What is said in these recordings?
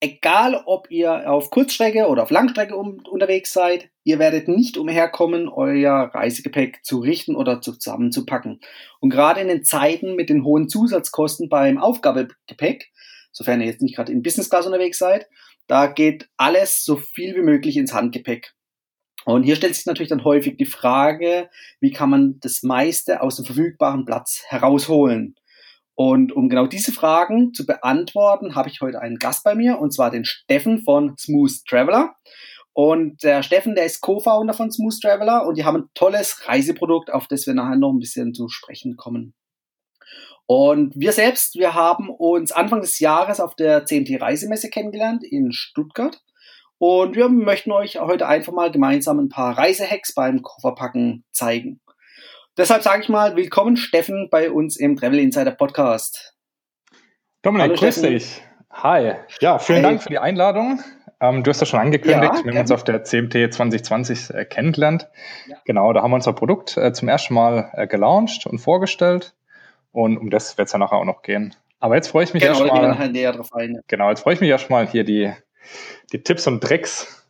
Egal, ob ihr auf Kurzstrecke oder auf Langstrecke um, unterwegs seid, ihr werdet nicht umherkommen, euer Reisegepäck zu richten oder zusammenzupacken. Und gerade in den Zeiten mit den hohen Zusatzkosten beim Aufgabegepäck, sofern ihr jetzt nicht gerade in Business Class unterwegs seid, da geht alles so viel wie möglich ins Handgepäck. Und hier stellt sich natürlich dann häufig die Frage, wie kann man das meiste aus dem verfügbaren Platz herausholen? Und um genau diese Fragen zu beantworten, habe ich heute einen Gast bei mir, und zwar den Steffen von Smooth Traveler. Und der Steffen, der ist Co-Founder von Smooth Traveler und die haben ein tolles Reiseprodukt, auf das wir nachher noch ein bisschen zu sprechen kommen. Und wir selbst, wir haben uns Anfang des Jahres auf der CMT Reisemesse kennengelernt in Stuttgart. Und wir möchten euch heute einfach mal gemeinsam ein paar Reisehacks beim Kofferpacken zeigen. Deshalb sage ich mal, willkommen Steffen bei uns im Travel Insider Podcast. Dominik, Hallo, grüß Steffen. dich. Hi. Ja, vielen Hi. Dank für die Einladung. Ähm, du hast das schon angekündigt, ja, wir haben uns auf der CMT 2020 äh, kennengelernt. Ja. Genau, da haben wir unser Produkt äh, zum ersten Mal äh, gelauncht und vorgestellt. Und um das wird es ja nachher auch noch gehen. Aber jetzt freue ich mich genau, erstmal. Halt näher drauf ein. Genau, jetzt freue ich mich erstmal hier die, die Tipps und Tricks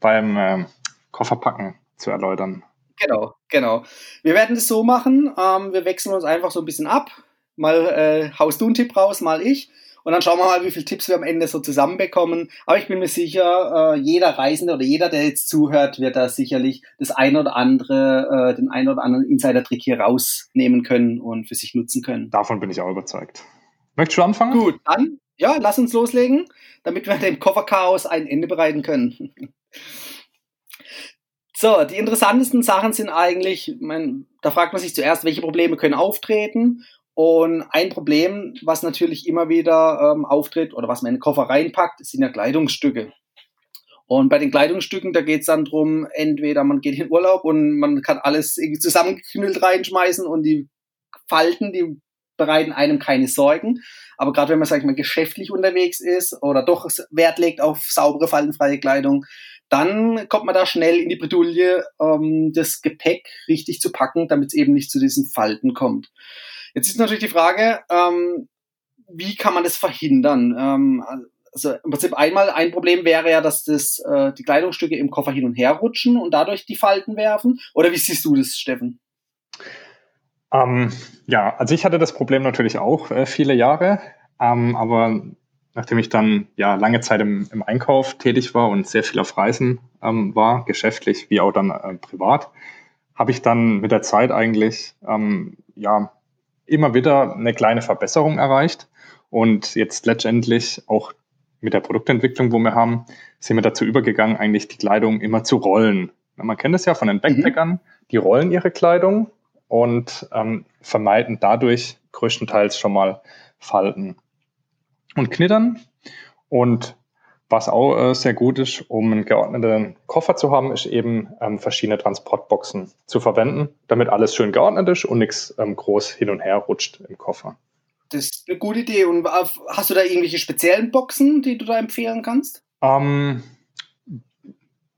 beim ähm, Kofferpacken zu erläutern. Genau, genau. Wir werden das so machen. Ähm, wir wechseln uns einfach so ein bisschen ab. Mal äh, haust du einen Tipp raus, mal ich. Und dann schauen wir mal, wie viele Tipps wir am Ende so zusammenbekommen. Aber ich bin mir sicher, äh, jeder Reisende oder jeder, der jetzt zuhört, wird da sicherlich das ein oder andere, äh, den ein oder anderen Insider-Trick hier rausnehmen können und für sich nutzen können. Davon bin ich auch überzeugt. Möchtest du anfangen? Gut, dann, ja, lass uns loslegen, damit wir dem Kofferchaos ein Ende bereiten können. So, die interessantesten Sachen sind eigentlich, mein, da fragt man sich zuerst, welche Probleme können auftreten. Und ein Problem, was natürlich immer wieder ähm, auftritt oder was man in den Koffer reinpackt, sind ja Kleidungsstücke. Und bei den Kleidungsstücken, da geht es dann drum, entweder man geht in Urlaub und man kann alles irgendwie zusammengeknüllt reinschmeißen und die Falten, die bereiten einem keine Sorgen. Aber gerade wenn man, sag ich mal, geschäftlich unterwegs ist oder doch Wert legt auf saubere, faltenfreie Kleidung, dann kommt man da schnell in die Bredouille, ähm, das Gepäck richtig zu packen, damit es eben nicht zu diesen Falten kommt. Jetzt ist natürlich die Frage, ähm, wie kann man das verhindern? Ähm, also im Prinzip einmal ein Problem wäre ja, dass das, äh, die Kleidungsstücke im Koffer hin und her rutschen und dadurch die Falten werfen. Oder wie siehst du das, Steffen? Ähm, ja, also ich hatte das Problem natürlich auch äh, viele Jahre, ähm, aber nachdem ich dann ja lange Zeit im, im Einkauf tätig war und sehr viel auf Reisen ähm, war, geschäftlich wie auch dann äh, privat, habe ich dann mit der Zeit eigentlich ähm, ja immer wieder eine kleine Verbesserung erreicht und jetzt letztendlich auch mit der Produktentwicklung, wo wir haben, sind wir dazu übergegangen, eigentlich die Kleidung immer zu rollen. Man kennt es ja von den mhm. Backpackern, die rollen ihre Kleidung und ähm, vermeiden dadurch größtenteils schon mal Falten und Knittern. Und was auch äh, sehr gut ist, um einen geordneten Koffer zu haben, ist eben ähm, verschiedene Transportboxen zu verwenden, damit alles schön geordnet ist und nichts ähm, groß hin und her rutscht im Koffer. Das ist eine gute Idee. Und hast du da irgendwelche speziellen Boxen, die du da empfehlen kannst? Ähm,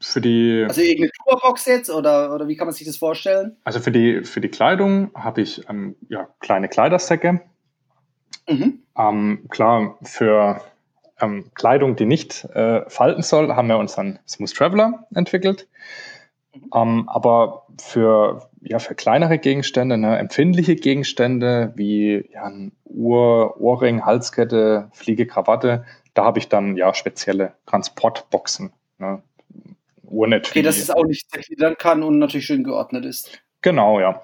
für die. Also irgendeine Tourbox jetzt oder, oder wie kann man sich das vorstellen? Also für die, für die Kleidung habe ich ähm, ja, kleine Kleidersäcke Mhm. Ähm, klar, für ähm, Kleidung, die nicht äh, falten soll, haben wir unseren Smooth Traveler entwickelt. Mhm. Ähm, aber für, ja, für kleinere Gegenstände, ne, empfindliche Gegenstände wie ja, ein Uhr, Ohrring, Halskette, Fliege, Krawatte, da habe ich dann ja spezielle Transportboxen. Ne, Uhrnet. Okay, dass es auch nicht zergliedern kann und natürlich schön geordnet ist. Genau, ja.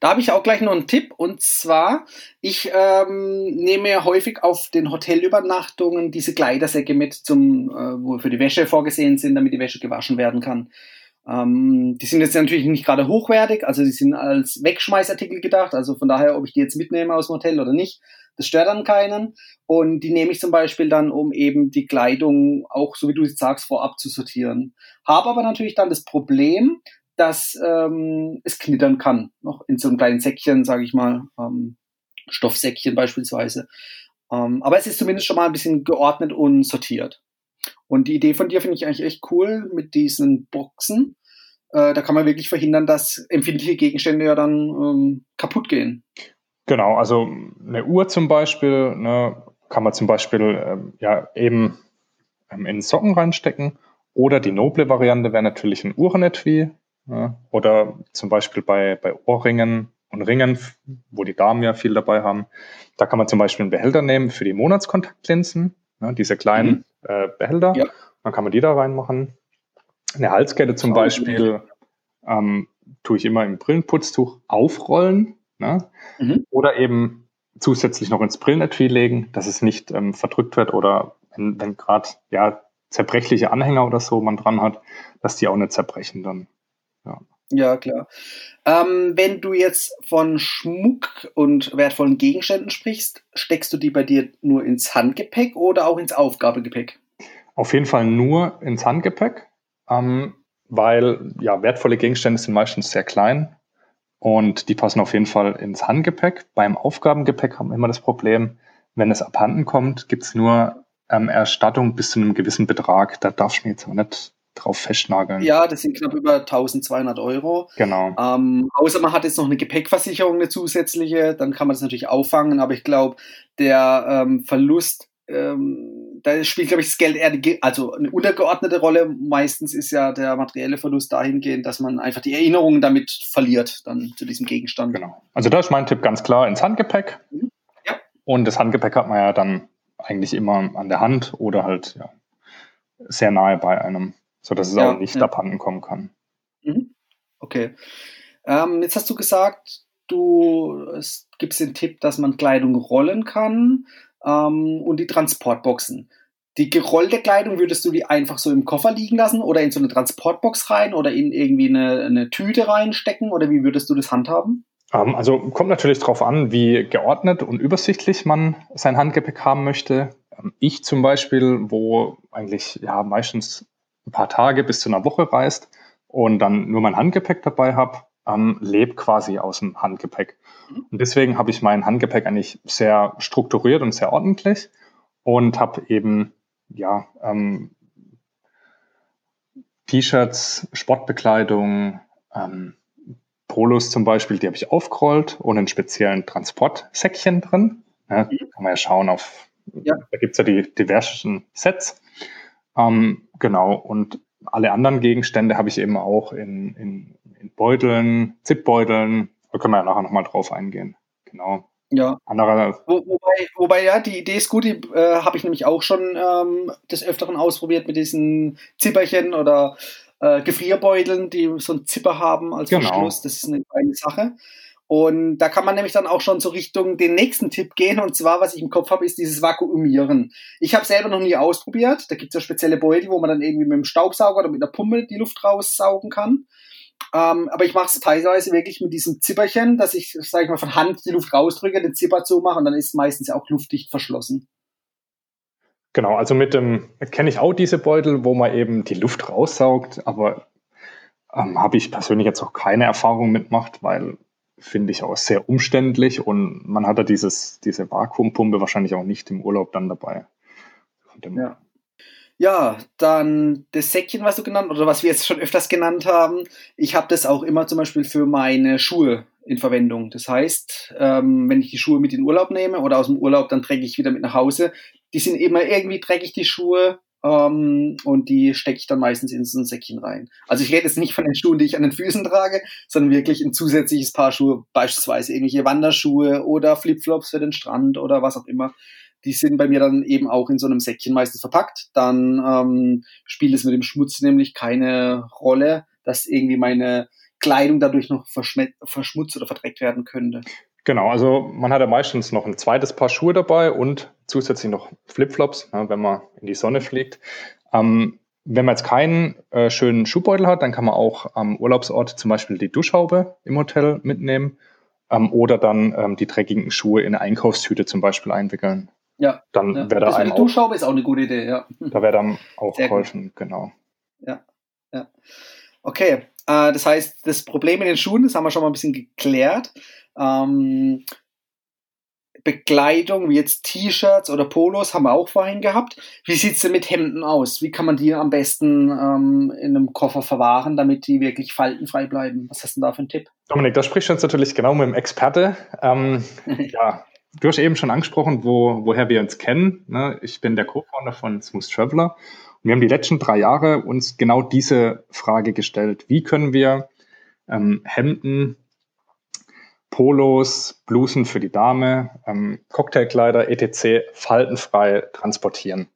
Da habe ich auch gleich noch einen Tipp und zwar, ich ähm, nehme häufig auf den Hotelübernachtungen diese Kleidersäcke mit, zum, äh, wo für die Wäsche vorgesehen sind, damit die Wäsche gewaschen werden kann. Ähm, die sind jetzt natürlich nicht gerade hochwertig, also die sind als Wegschmeißartikel gedacht, also von daher, ob ich die jetzt mitnehme aus dem Hotel oder nicht, das stört dann keinen. Und die nehme ich zum Beispiel dann, um eben die Kleidung auch, so wie du es sagst, vorab zu sortieren. Habe aber natürlich dann das Problem, dass ähm, es knittern kann, noch in so einem kleinen Säckchen, sage ich mal, ähm, Stoffsäckchen beispielsweise. Ähm, aber es ist zumindest schon mal ein bisschen geordnet und sortiert. Und die Idee von dir finde ich eigentlich echt cool mit diesen Boxen. Äh, da kann man wirklich verhindern, dass empfindliche Gegenstände ja dann ähm, kaputt gehen. Genau, also eine Uhr zum Beispiel, ne, kann man zum Beispiel ähm, ja eben ähm, in Socken reinstecken. Oder die noble Variante wäre natürlich ein Uhrenetui. Ja, oder zum Beispiel bei, bei Ohrringen und Ringen, wo die Damen ja viel dabei haben. Da kann man zum Beispiel einen Behälter nehmen für die Monatskontaktlinsen, ja, diese kleinen mhm. äh, Behälter. Ja. Dann kann man die da reinmachen. Eine Halskette zum Beispiel ähm, tue ich immer im Brillenputztuch aufrollen. Ne? Mhm. Oder eben zusätzlich noch ins Brillenetui legen, dass es nicht ähm, verdrückt wird oder wenn, wenn gerade ja, zerbrechliche Anhänger oder so man dran hat, dass die auch nicht zerbrechen dann. Ja, klar. Ähm, wenn du jetzt von Schmuck und wertvollen Gegenständen sprichst, steckst du die bei dir nur ins Handgepäck oder auch ins Aufgabegepäck? Auf jeden Fall nur ins Handgepäck, ähm, weil ja wertvolle Gegenstände sind meistens sehr klein und die passen auf jeden Fall ins Handgepäck. Beim Aufgabengepäck haben wir immer das Problem, wenn es abhanden kommt, gibt es nur ähm, Erstattung bis zu einem gewissen Betrag. Da darf ich mir jetzt aber nicht drauf festnageln. Ja, das sind knapp über 1200 Euro. Genau. Ähm, außer man hat jetzt noch eine Gepäckversicherung, eine zusätzliche, dann kann man das natürlich auffangen, aber ich glaube, der ähm, Verlust, ähm, da spielt, glaube ich, das Geld eher die, also eine untergeordnete Rolle. Meistens ist ja der materielle Verlust dahingehend, dass man einfach die Erinnerungen damit verliert, dann zu diesem Gegenstand. Genau. Also da ist mein Tipp ganz klar ins Handgepäck. Mhm. Ja. Und das Handgepäck hat man ja dann eigentlich immer an der Hand oder halt ja, sehr nahe bei einem sodass es ja, auch nicht ja. abhanden kommen kann. Mhm. Okay. Ähm, jetzt hast du gesagt, du es gibst den Tipp, dass man Kleidung rollen kann ähm, und die Transportboxen. Die gerollte Kleidung würdest du die einfach so im Koffer liegen lassen oder in so eine Transportbox rein oder in irgendwie eine, eine Tüte reinstecken oder wie würdest du das handhaben? Ähm, also kommt natürlich darauf an, wie geordnet und übersichtlich man sein Handgepäck haben möchte. Ähm, ich zum Beispiel, wo eigentlich ja meistens ein paar Tage bis zu einer Woche reist und dann nur mein Handgepäck dabei habe, ähm, lebe quasi aus dem Handgepäck. Mhm. Und deswegen habe ich mein Handgepäck eigentlich sehr strukturiert und sehr ordentlich und habe eben ja ähm, T-Shirts, Sportbekleidung, ähm, Polos zum Beispiel, die habe ich aufgerollt und in speziellen Transportsäckchen drin. Ja, mhm. Kann man ja schauen auf, ja. da gibt es ja die diversen Sets. Ähm, genau, und alle anderen Gegenstände habe ich eben auch in, in, in Beuteln, Zipbeuteln. Da können wir ja nachher nochmal drauf eingehen. Genau. Ja. Andere, Wo, wobei, wobei, ja, die Idee ist gut, die äh, habe ich nämlich auch schon ähm, des Öfteren ausprobiert mit diesen Zipperchen oder äh, Gefrierbeuteln, die so einen Zipper haben als genau. Verschluss. Das ist eine kleine Sache. Und da kann man nämlich dann auch schon so Richtung den nächsten Tipp gehen. Und zwar, was ich im Kopf habe, ist dieses Vakuumieren. Ich habe selber noch nie ausprobiert. Da gibt es ja spezielle Beutel, wo man dann irgendwie mit dem Staubsauger oder mit der Pumpe die Luft raussaugen kann. Ähm, aber ich mache es teilweise wirklich mit diesem Zipperchen, dass ich, sage ich mal, von Hand die Luft rausdrücke, den Zipper zumache und dann ist meistens ja auch luftdicht verschlossen. Genau, also mit dem kenne ich auch diese Beutel, wo man eben die Luft raussaugt, aber ähm, habe ich persönlich jetzt auch keine Erfahrung mitgemacht, weil finde ich auch sehr umständlich und man hat ja dieses, diese Vakuumpumpe wahrscheinlich auch nicht im Urlaub dann dabei. Ja. ja, dann das Säckchen, was du genannt oder was wir jetzt schon öfters genannt haben. Ich habe das auch immer zum Beispiel für meine Schuhe in Verwendung. Das heißt, ähm, wenn ich die Schuhe mit in den Urlaub nehme oder aus dem Urlaub, dann träge ich wieder mit nach Hause. Die sind immer irgendwie dreckig, die Schuhe. Ähm, und die stecke ich dann meistens in so ein Säckchen rein. Also ich rede jetzt nicht von den Schuhen, die ich an den Füßen trage, sondern wirklich ein zusätzliches Paar Schuhe, beispielsweise irgendwelche Wanderschuhe oder Flipflops für den Strand oder was auch immer. Die sind bei mir dann eben auch in so einem Säckchen meistens verpackt. Dann ähm, spielt es mit dem Schmutz nämlich keine Rolle, dass irgendwie meine Kleidung dadurch noch verschmutzt oder verdreckt werden könnte. Genau, also man hat ja meistens noch ein zweites Paar Schuhe dabei und zusätzlich noch Flipflops, ja, wenn man in die Sonne fliegt. Ähm, wenn man jetzt keinen äh, schönen Schuhbeutel hat, dann kann man auch am Urlaubsort zum Beispiel die Duschhaube im Hotel mitnehmen ähm, oder dann ähm, die dreckigen Schuhe in eine Einkaufstüte zum Beispiel einwickeln. Ja. Dann ja. wäre da ein die Duschhaube ist auch eine gute Idee, ja. Da wäre dann auch Sehr geholfen, gut. genau. Ja, ja. Okay, Äh, das heißt, das Problem in den Schuhen, das haben wir schon mal ein bisschen geklärt. Ähm, Bekleidung, wie jetzt T-Shirts oder Polos, haben wir auch vorhin gehabt. Wie sieht es denn mit Hemden aus? Wie kann man die am besten ähm, in einem Koffer verwahren, damit die wirklich faltenfrei bleiben? Was hast du denn da für einen Tipp? Dominik, da sprichst du jetzt natürlich genau mit dem Experte. Ähm, ja, du hast eben schon angesprochen, wo, woher wir uns kennen. Ne? Ich bin der Co-Founder von Smooth Traveler. Und wir haben die letzten drei Jahre uns genau diese Frage gestellt. Wie können wir ähm, Hemden Polos, Blusen für die Dame, ähm, Cocktailkleider, etc. faltenfrei transportieren.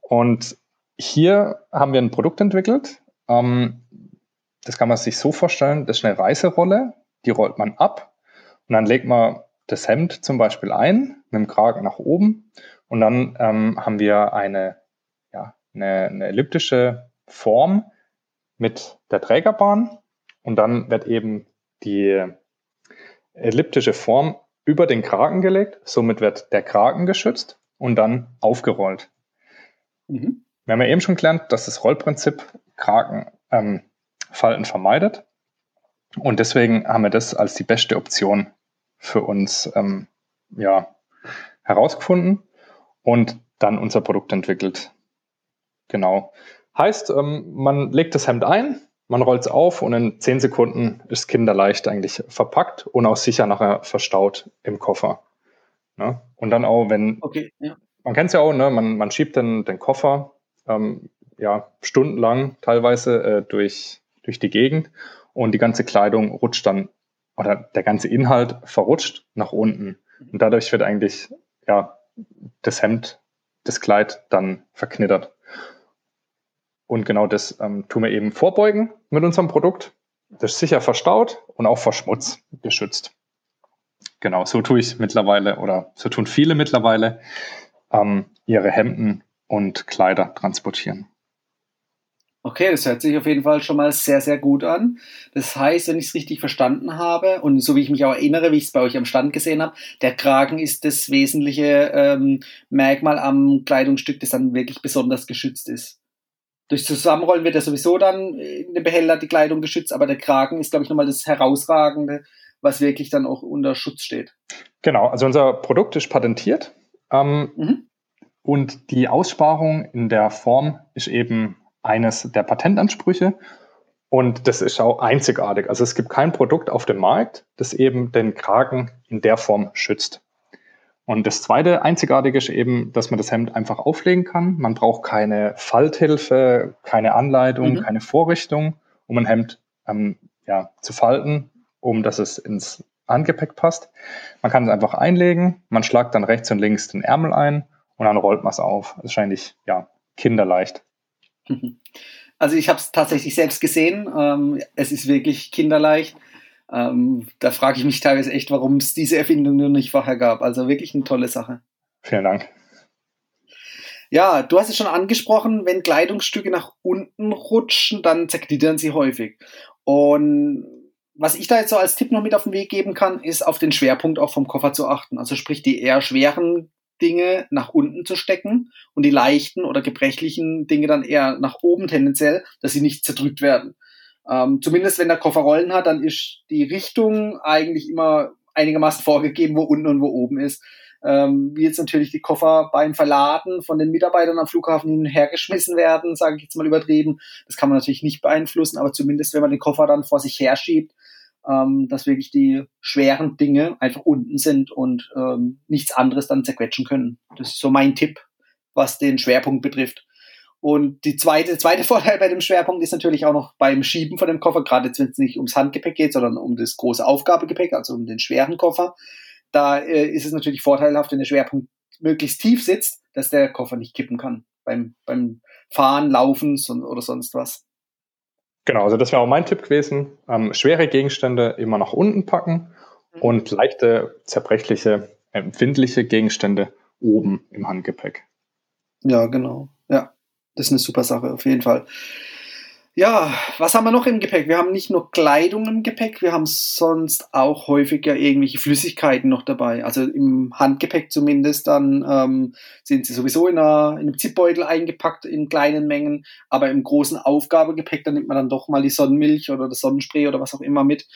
Und hier haben wir ein Produkt entwickelt. Ähm, das kann man sich so vorstellen, das ist eine Reiserolle, die rollt man ab und dann legt man das Hemd zum Beispiel ein, mit dem Kragen nach oben und dann ähm, haben wir eine, ja, eine, eine elliptische Form mit der Trägerbahn und dann wird eben die elliptische Form über den Kragen gelegt. Somit wird der Kragen geschützt und dann aufgerollt. Mhm. Wir haben ja eben schon gelernt, dass das Rollprinzip Kragenfalten ähm, vermeidet. Und deswegen haben wir das als die beste Option für uns ähm, ja, herausgefunden und dann unser Produkt entwickelt. Genau. Heißt, ähm, man legt das Hemd ein, man rollt es auf und in zehn Sekunden ist kinderleicht eigentlich verpackt und auch sicher nachher verstaut im Koffer. Ne? Und dann auch, wenn, okay, ja. man kennt es ja auch, ne? man, man schiebt den, den Koffer ähm, ja, stundenlang teilweise äh, durch, durch die Gegend und die ganze Kleidung rutscht dann, oder der ganze Inhalt verrutscht nach unten. Und dadurch wird eigentlich ja, das Hemd, das Kleid dann verknittert. Und genau das ähm, tun wir eben vorbeugen mit unserem Produkt. Das ist sicher verstaut und auch vor Schmutz geschützt. Genau, so tue ich mittlerweile oder so tun viele mittlerweile ähm, ihre Hemden und Kleider transportieren. Okay, das hört sich auf jeden Fall schon mal sehr, sehr gut an. Das heißt, wenn ich es richtig verstanden habe und so wie ich mich auch erinnere, wie ich es bei euch am Stand gesehen habe, der Kragen ist das wesentliche ähm, Merkmal am Kleidungsstück, das dann wirklich besonders geschützt ist. Durch Zusammenrollen wird ja sowieso dann in dem Behälter die Kleidung geschützt, aber der Kragen ist, glaube ich, nochmal das Herausragende, was wirklich dann auch unter Schutz steht. Genau, also unser Produkt ist patentiert ähm, mhm. und die Aussparung in der Form ist eben eines der Patentansprüche und das ist auch einzigartig. Also es gibt kein Produkt auf dem Markt, das eben den Kragen in der Form schützt. Und das zweite Einzigartige ist eben, dass man das Hemd einfach auflegen kann. Man braucht keine Falthilfe, keine Anleitung, mhm. keine Vorrichtung, um ein Hemd ähm, ja, zu falten, um dass es ins Handgepäck passt. Man kann es einfach einlegen, man schlagt dann rechts und links den Ärmel ein und dann rollt man es auf. Das ist eigentlich ja, kinderleicht. Also ich habe es tatsächlich selbst gesehen. Ähm, es ist wirklich kinderleicht. Ähm, da frage ich mich teilweise echt, warum es diese Erfindung nur nicht vorher gab. Also wirklich eine tolle Sache. Vielen Dank. Ja, du hast es schon angesprochen, wenn Kleidungsstücke nach unten rutschen, dann zergliedern sie häufig. Und was ich da jetzt so als Tipp noch mit auf den Weg geben kann, ist auf den Schwerpunkt auch vom Koffer zu achten. Also sprich die eher schweren Dinge nach unten zu stecken und die leichten oder gebrechlichen Dinge dann eher nach oben tendenziell, dass sie nicht zerdrückt werden. Ähm, zumindest wenn der Koffer Rollen hat, dann ist die Richtung eigentlich immer einigermaßen vorgegeben, wo unten und wo oben ist. Ähm, wie jetzt natürlich die Koffer beim Verladen von den Mitarbeitern am Flughafen hin und her geschmissen werden, sage ich jetzt mal übertrieben. Das kann man natürlich nicht beeinflussen, aber zumindest wenn man den Koffer dann vor sich her schiebt, ähm, dass wirklich die schweren Dinge einfach unten sind und ähm, nichts anderes dann zerquetschen können. Das ist so mein Tipp, was den Schwerpunkt betrifft. Und die zweite, zweite Vorteil bei dem Schwerpunkt ist natürlich auch noch beim Schieben von dem Koffer, gerade wenn es nicht ums Handgepäck geht, sondern um das große Aufgabegepäck, also um den schweren Koffer. Da äh, ist es natürlich vorteilhaft, wenn der Schwerpunkt möglichst tief sitzt, dass der Koffer nicht kippen kann beim, beim Fahren, Laufen son oder sonst was. Genau, also das wäre auch mein Tipp gewesen. Ähm, schwere Gegenstände immer nach unten packen mhm. und leichte, zerbrechliche, empfindliche Gegenstände oben im Handgepäck. Ja, genau. Das ist eine super Sache, auf jeden Fall. Ja, was haben wir noch im Gepäck? Wir haben nicht nur Kleidung im Gepäck, wir haben sonst auch häufiger irgendwelche Flüssigkeiten noch dabei. Also im Handgepäck zumindest, dann ähm, sind sie sowieso in, einer, in einem Zipbeutel eingepackt in kleinen Mengen, aber im großen Aufgabegepäck, da nimmt man dann doch mal die Sonnenmilch oder das Sonnenspray oder was auch immer mit.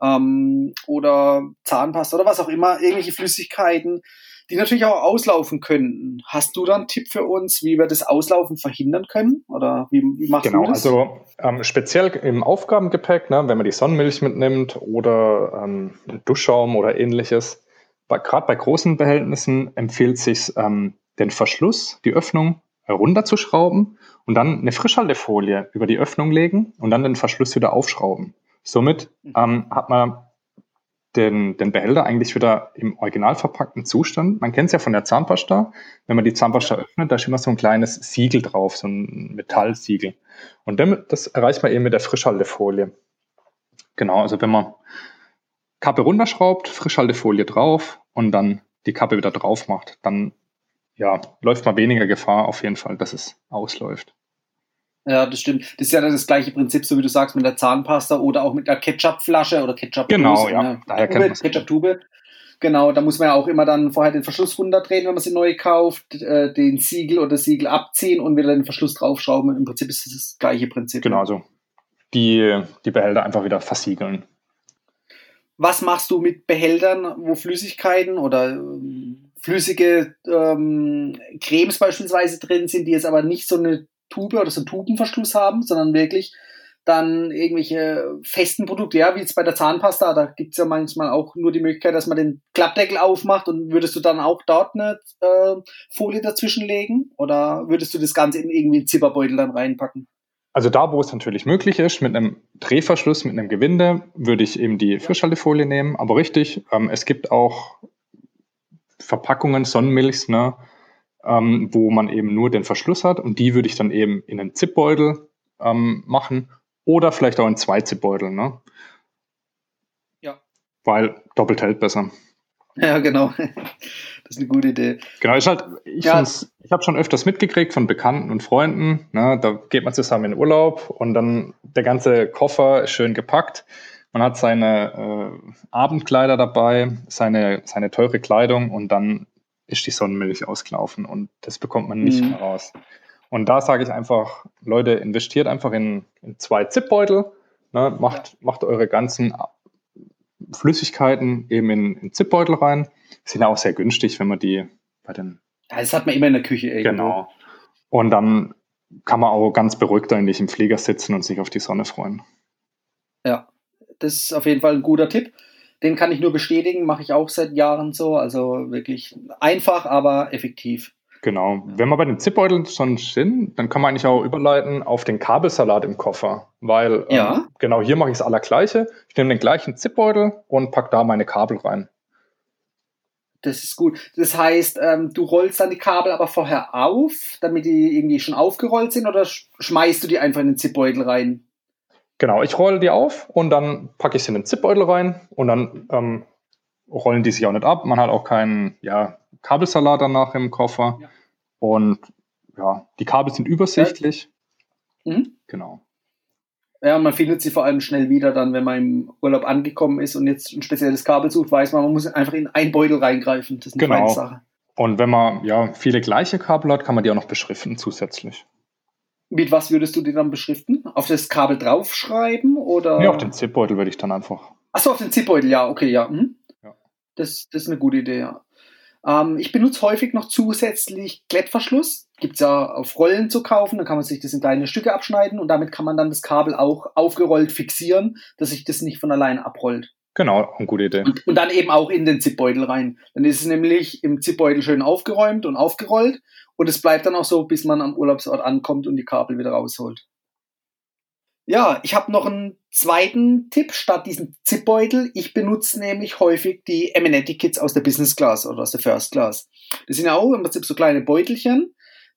Ähm, oder Zahnpasta oder was auch immer, irgendwelche Flüssigkeiten die natürlich auch auslaufen könnten. Hast du dann einen Tipp für uns, wie wir das Auslaufen verhindern können? Oder wie, wie machst genau, du das? Genau, also ähm, speziell im Aufgabengepäck, ne, wenn man die Sonnenmilch mitnimmt oder ähm, Duschschaum oder ähnliches, gerade bei großen Behältnissen empfiehlt sich ähm, den Verschluss, die Öffnung runterzuschrauben und dann eine Frischhaltefolie über die Öffnung legen und dann den Verschluss wieder aufschrauben. Somit mhm. ähm, hat man den, den Behälter eigentlich wieder im original verpackten Zustand. Man kennt es ja von der Zahnpasta. Wenn man die Zahnpasta öffnet, da ist immer so ein kleines Siegel drauf, so ein Metallsiegel. Und damit, das erreicht man eben mit der Frischhaltefolie. Genau, also wenn man Kappe runterschraubt, Frischhaltefolie drauf und dann die Kappe wieder drauf macht, dann ja, läuft man weniger Gefahr auf jeden Fall, dass es ausläuft. Ja, das stimmt. Das ist ja das gleiche Prinzip, so wie du sagst, mit der Zahnpasta oder auch mit der Ketchupflasche oder Ketchup. Genau, ja. Ne? Daher kennt Ketchup-Tube. Genau, da muss man ja auch immer dann vorher den Verschluss runterdrehen, wenn man sie neu kauft, äh, den Siegel oder Siegel abziehen und wieder den Verschluss draufschrauben. Im Prinzip ist das das gleiche Prinzip. Genau, so. Die, die Behälter einfach wieder versiegeln. Was machst du mit Behältern, wo Flüssigkeiten oder ähm, flüssige ähm, Cremes beispielsweise drin sind, die jetzt aber nicht so eine Tube oder so einen Tubenverschluss haben, sondern wirklich dann irgendwelche festen Produkte, ja, wie jetzt bei der Zahnpasta, da gibt es ja manchmal auch nur die Möglichkeit, dass man den Klappdeckel aufmacht und würdest du dann auch dort eine äh, Folie dazwischen legen oder würdest du das Ganze in irgendwie einen Zipperbeutel dann reinpacken? Also da, wo es natürlich möglich ist, mit einem Drehverschluss, mit einem Gewinde, würde ich eben die Frischhaltefolie nehmen. Aber richtig, ähm, es gibt auch Verpackungen, Sonnenmilchs, ne, ähm, wo man eben nur den Verschluss hat und die würde ich dann eben in einen Zipbeutel ähm, machen oder vielleicht auch in zwei Zipbeutel, ne? Ja. Weil doppelt hält besser. Ja, genau. Das ist eine gute Idee. Genau, ist halt, ich, ja. ich habe schon öfters mitgekriegt von Bekannten und Freunden, ne, da geht man zusammen in Urlaub und dann der ganze Koffer ist schön gepackt. Man hat seine äh, Abendkleider dabei, seine, seine teure Kleidung und dann ist die Sonnenmilch ausgelaufen und das bekommt man nicht mhm. mehr raus. Und da sage ich einfach, Leute, investiert einfach in, in zwei Zipbeutel, ne, macht, macht eure ganzen Flüssigkeiten eben in, in Zipbeutel rein. Sind auch sehr günstig, wenn man die bei den. Ja, das hat man immer in der Küche irgendwo. Genau. Und dann kann man auch ganz beruhigt eigentlich im Flieger sitzen und sich auf die Sonne freuen. Ja, das ist auf jeden Fall ein guter Tipp. Den kann ich nur bestätigen, mache ich auch seit Jahren so. Also wirklich einfach, aber effektiv. Genau. Wenn wir bei den Zipbeuteln schon sind, dann kann man eigentlich auch überleiten auf den Kabelsalat im Koffer. Weil ähm, ja. ähm, genau hier mache ich das allergleiche. Ich nehme den gleichen Zipbeutel und packe da meine Kabel rein. Das ist gut. Das heißt, ähm, du rollst dann die Kabel aber vorher auf, damit die irgendwie schon aufgerollt sind, oder schmeißt du die einfach in den Zipbeutel rein? Genau, ich rolle die auf und dann packe ich sie in den Zipbeutel rein und dann ähm, rollen die sich auch nicht ab. Man hat auch keinen ja, Kabelsalat danach im Koffer. Ja. Und ja, die Kabel sind übersichtlich. Ja. Mhm. Genau. Ja, man findet sie vor allem schnell wieder dann, wenn man im Urlaub angekommen ist und jetzt ein spezielles Kabel sucht, weiß man, man muss einfach in einen Beutel reingreifen. Das ist eine genau. Sache. Und wenn man ja viele gleiche Kabel hat, kann man die auch noch beschriften zusätzlich. Mit was würdest du die dann beschriften? Auf das Kabel draufschreiben oder? Ja, auf den Zipbeutel würde ich dann einfach. Achso, auf den Zipbeutel, ja, okay, ja. Mhm. ja. Das, das ist eine gute Idee, ja. Ähm, ich benutze häufig noch zusätzlich Klettverschluss. Gibt es ja auf Rollen zu kaufen, dann kann man sich das in kleine Stücke abschneiden und damit kann man dann das Kabel auch aufgerollt fixieren, dass sich das nicht von alleine abrollt. Genau, eine gute Idee. Und, und, dann eben auch in den Zipbeutel rein. Dann ist es nämlich im Zipbeutel schön aufgeräumt und aufgerollt und es bleibt dann auch so, bis man am Urlaubsort ankommt und die Kabel wieder rausholt. Ja, ich habe noch einen zweiten Tipp statt diesem Zipbeutel. Ich benutze nämlich häufig die Eminetti-Kits aus der Business Class oder aus der First Class. Das sind ja auch im Prinzip so kleine Beutelchen,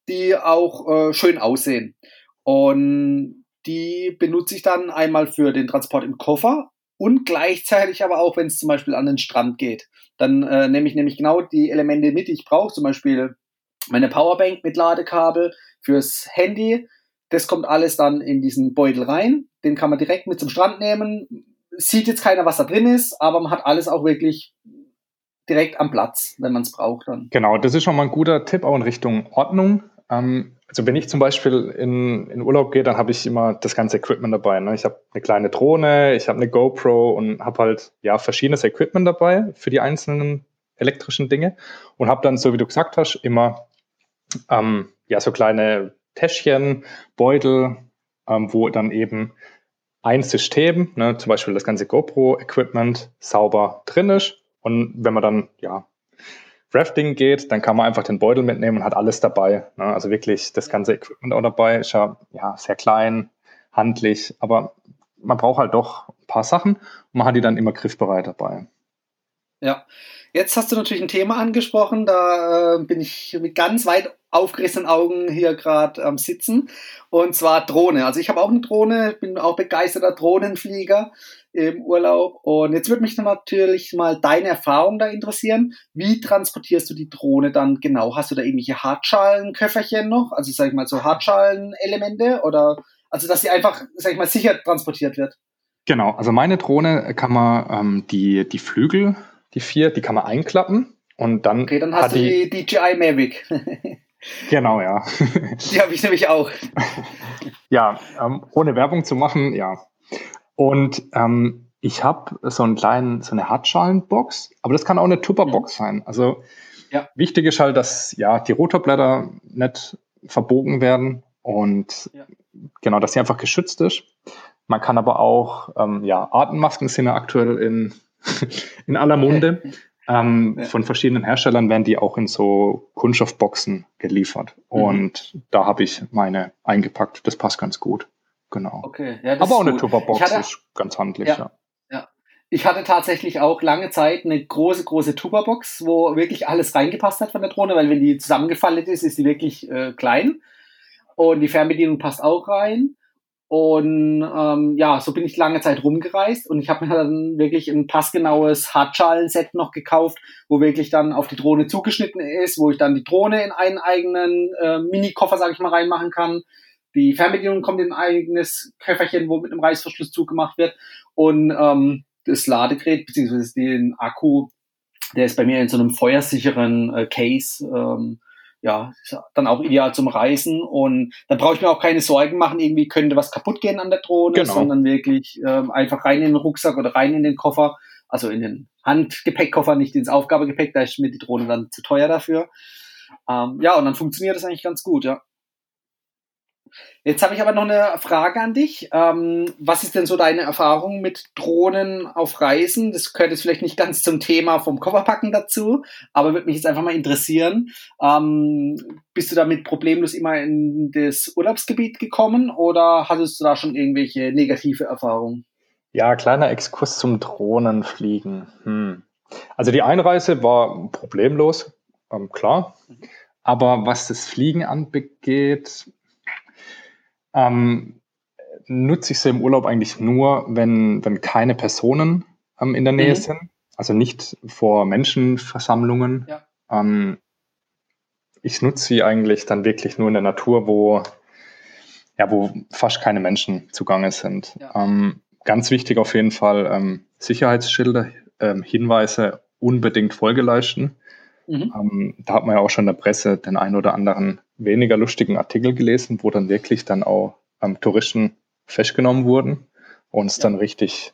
die auch äh, schön aussehen. Und die benutze ich dann einmal für den Transport im Koffer und gleichzeitig aber auch, wenn es zum Beispiel an den Strand geht. Dann äh, nehme ich nämlich genau die Elemente mit, die ich brauche, zum Beispiel meine Powerbank mit Ladekabel fürs Handy, Das kommt alles dann in diesen Beutel rein. Den kann man direkt mit zum Strand nehmen. Sieht jetzt keiner, was da drin ist, aber man hat alles auch wirklich direkt am Platz, wenn man es braucht dann. Genau, das ist schon mal ein guter Tipp auch in Richtung Ordnung. Ähm, also wenn ich zum Beispiel in, in Urlaub gehe, dann habe ich immer das ganze Equipment dabei. Ne? Ich habe eine kleine Drohne, ich habe eine GoPro und habe halt ja verschiedenes Equipment dabei für die einzelnen elektrischen Dinge und habe dann, so wie du gesagt hast, immer ähm, ja so kleine Täschchen, Beutel, ähm, wo dann eben ein System, ne, zum Beispiel das ganze GoPro-Equipment, sauber drin ist. Und wenn man dann ja Rafting geht, dann kann man einfach den Beutel mitnehmen und hat alles dabei. Ne? Also wirklich das ganze Equipment auch dabei. Ist ja, ja sehr klein, handlich, aber man braucht halt doch ein paar Sachen und man hat die dann immer griffbereit dabei. Ja, jetzt hast du natürlich ein Thema angesprochen, da äh, bin ich ganz weit aufgerissenen Augen hier gerade am Sitzen und zwar Drohne. Also ich habe auch eine Drohne, bin auch begeisterter Drohnenflieger im Urlaub und jetzt würde mich natürlich mal deine Erfahrung da interessieren. Wie transportierst du die Drohne dann genau? Hast du da irgendwelche Hartschalen-Köfferchen noch? Also sag ich mal so Hartschalen-Elemente oder also dass sie einfach, sag ich mal, sicher transportiert wird? Genau, also meine Drohne kann man ähm, die, die Flügel, die vier, die kann man einklappen und dann. Okay, dann hast du die, die DJI Mavic. Genau, ja. Die habe ich nämlich auch. ja, ähm, ohne Werbung zu machen, ja. Und ähm, ich habe so einen kleinen, so eine Hartschalenbox, aber das kann auch eine Tupperbox ja. sein. Also ja. wichtig ist halt, dass ja die Rotorblätter nicht verbogen werden und ja. genau, dass sie einfach geschützt ist. Man kann aber auch, ähm, ja, Atemmasken sind ja aktuell in, in aller Munde. Ähm, ja. Von verschiedenen Herstellern werden die auch in so Kunststoffboxen geliefert. Mhm. Und da habe ich meine eingepackt. Das passt ganz gut. Genau. Okay. Ja, Aber auch eine Tupperbox hatte, ist ganz handlich, ja. ja. ja. Ich hatte tatsächlich auch lange Zeit eine große, große Tupperbox, wo wirklich alles reingepasst hat von der Drohne, weil wenn die zusammengefallen ist, ist die wirklich äh, klein. Und die Fernbedienung passt auch rein. Und ähm, ja, so bin ich lange Zeit rumgereist und ich habe mir dann wirklich ein passgenaues Hartschalen-Set noch gekauft, wo wirklich dann auf die Drohne zugeschnitten ist, wo ich dann die Drohne in einen eigenen äh, Mini-Koffer, sage ich mal, reinmachen kann. Die Fernbedienung kommt in ein eigenes Köfferchen, wo mit einem Reißverschluss zugemacht wird. Und ähm, das Ladegerät, beziehungsweise den Akku, der ist bei mir in so einem feuersicheren äh, Case. Ähm, ja, dann auch ideal zum Reisen und dann brauche ich mir auch keine Sorgen machen, irgendwie könnte was kaputt gehen an der Drohne, genau. sondern wirklich ähm, einfach rein in den Rucksack oder rein in den Koffer, also in den Handgepäckkoffer, nicht ins Aufgabegepäck, da ist mir die Drohne dann zu teuer dafür. Ähm, ja, und dann funktioniert das eigentlich ganz gut, ja. Jetzt habe ich aber noch eine Frage an dich. Ähm, was ist denn so deine Erfahrung mit Drohnen auf Reisen? Das gehört jetzt vielleicht nicht ganz zum Thema vom Kofferpacken dazu, aber würde mich jetzt einfach mal interessieren. Ähm, bist du damit problemlos immer in das Urlaubsgebiet gekommen oder hattest du da schon irgendwelche negative Erfahrungen? Ja, kleiner Exkurs zum Drohnenfliegen. Hm. Also die Einreise war problemlos, ähm, klar. Aber was das Fliegen anbegeht, ähm, nutze ich sie im Urlaub eigentlich nur, wenn, wenn keine Personen ähm, in der Nähe mhm. sind. Also nicht vor Menschenversammlungen. Ja. Ähm, ich nutze sie eigentlich dann wirklich nur in der Natur, wo, ja, wo fast keine Menschen zugange sind. Ja. Ähm, ganz wichtig auf jeden Fall ähm, Sicherheitsschilder, ähm, Hinweise unbedingt Folge leisten. Mhm. Da hat man ja auch schon in der Presse den einen oder anderen weniger lustigen Artikel gelesen, wo dann wirklich dann auch ähm, Touristen festgenommen wurden und es ja. dann richtig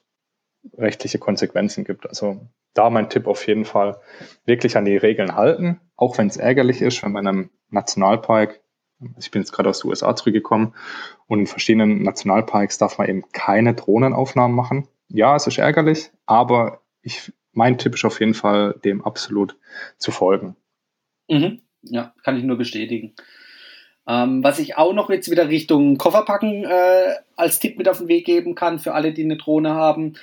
rechtliche Konsequenzen gibt. Also da mein Tipp auf jeden Fall wirklich an die Regeln halten, auch wenn es ärgerlich ist, wenn man in einem Nationalpark, ich bin jetzt gerade aus den USA zurückgekommen und in verschiedenen Nationalparks darf man eben keine Drohnenaufnahmen machen. Ja, es ist ärgerlich, aber ich mein Tipp ist auf jeden Fall, dem absolut zu folgen. Mhm. Ja, kann ich nur bestätigen. Ähm, was ich auch noch jetzt wieder Richtung Kofferpacken äh, als Tipp mit auf den Weg geben kann für alle, die eine Drohne haben.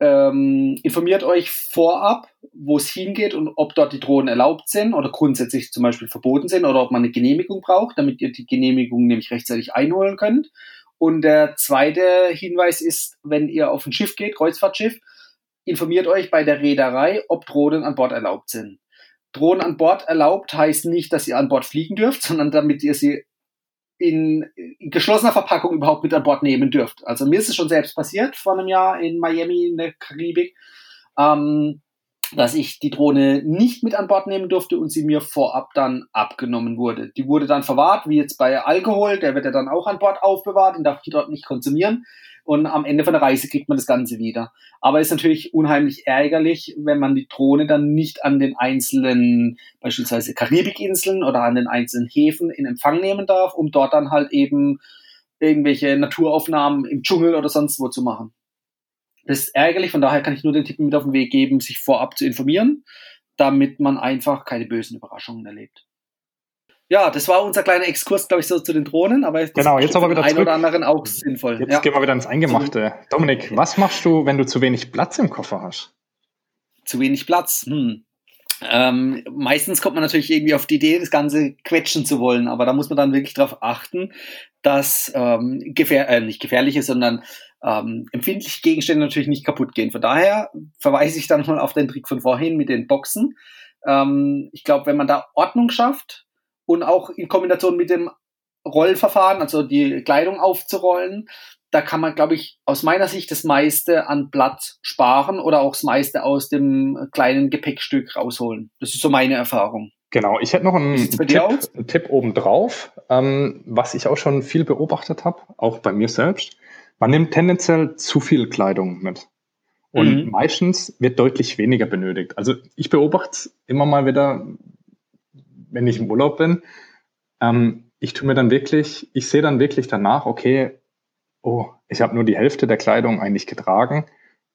Ähm, informiert euch vorab, wo es hingeht und ob dort die Drohnen erlaubt sind oder grundsätzlich zum Beispiel verboten sind oder ob man eine Genehmigung braucht, damit ihr die Genehmigung nämlich rechtzeitig einholen könnt. Und der zweite Hinweis ist, wenn ihr auf ein Schiff geht, Kreuzfahrtschiff, informiert euch bei der Reederei, ob Drohnen an Bord erlaubt sind. Drohnen an Bord erlaubt heißt nicht, dass ihr an Bord fliegen dürft, sondern damit ihr sie in, geschlossener Verpackung überhaupt mit an Bord nehmen dürft. Also mir ist es schon selbst passiert vor einem Jahr in Miami in der Karibik, ähm, dass ich die Drohne nicht mit an Bord nehmen durfte und sie mir vorab dann abgenommen wurde. Die wurde dann verwahrt, wie jetzt bei Alkohol, der wird ja dann auch an Bord aufbewahrt und darf ich dort nicht konsumieren und am Ende von der Reise kriegt man das Ganze wieder. Aber ist natürlich unheimlich ärgerlich, wenn man die Drohne dann nicht an den einzelnen, beispielsweise Karibikinseln oder an den einzelnen Häfen in Empfang nehmen darf, um dort dann halt eben irgendwelche Naturaufnahmen im Dschungel oder sonst wo zu machen. Das ist ärgerlich, von daher kann ich nur den Tipp mit auf den Weg geben, sich vorab zu informieren, damit man einfach keine bösen Überraschungen erlebt. Ja, das war unser kleiner Exkurs, glaube ich, so zu den Drohnen, aber genau, jetzt aber wieder ein oder anderen auch sinnvoll. Jetzt ja. gehen wir wieder ins Eingemachte. Dominik, was machst du, wenn du zu wenig Platz im Koffer hast? Zu wenig Platz? Hm. Ähm, meistens kommt man natürlich irgendwie auf die Idee, das Ganze quetschen zu wollen, aber da muss man dann wirklich darauf achten, dass ähm, gefähr äh, nicht gefährliche, sondern ähm, empfindliche Gegenstände natürlich nicht kaputt gehen. Von daher verweise ich dann mal auf den Trick von vorhin mit den Boxen. Ähm, ich glaube, wenn man da Ordnung schafft, und auch in Kombination mit dem Rollverfahren, also die Kleidung aufzurollen, da kann man, glaube ich, aus meiner Sicht das meiste an Platz sparen oder auch das meiste aus dem kleinen Gepäckstück rausholen. Das ist so meine Erfahrung. Genau, ich hätte noch einen Tipp, Tipp obendrauf, ähm, was ich auch schon viel beobachtet habe, auch bei mir selbst. Man nimmt tendenziell zu viel Kleidung mit. Und mhm. meistens wird deutlich weniger benötigt. Also ich beobachte immer mal wieder, wenn ich im Urlaub bin, ähm, ich tue mir dann wirklich, ich sehe dann wirklich danach, okay, oh, ich habe nur die Hälfte der Kleidung eigentlich getragen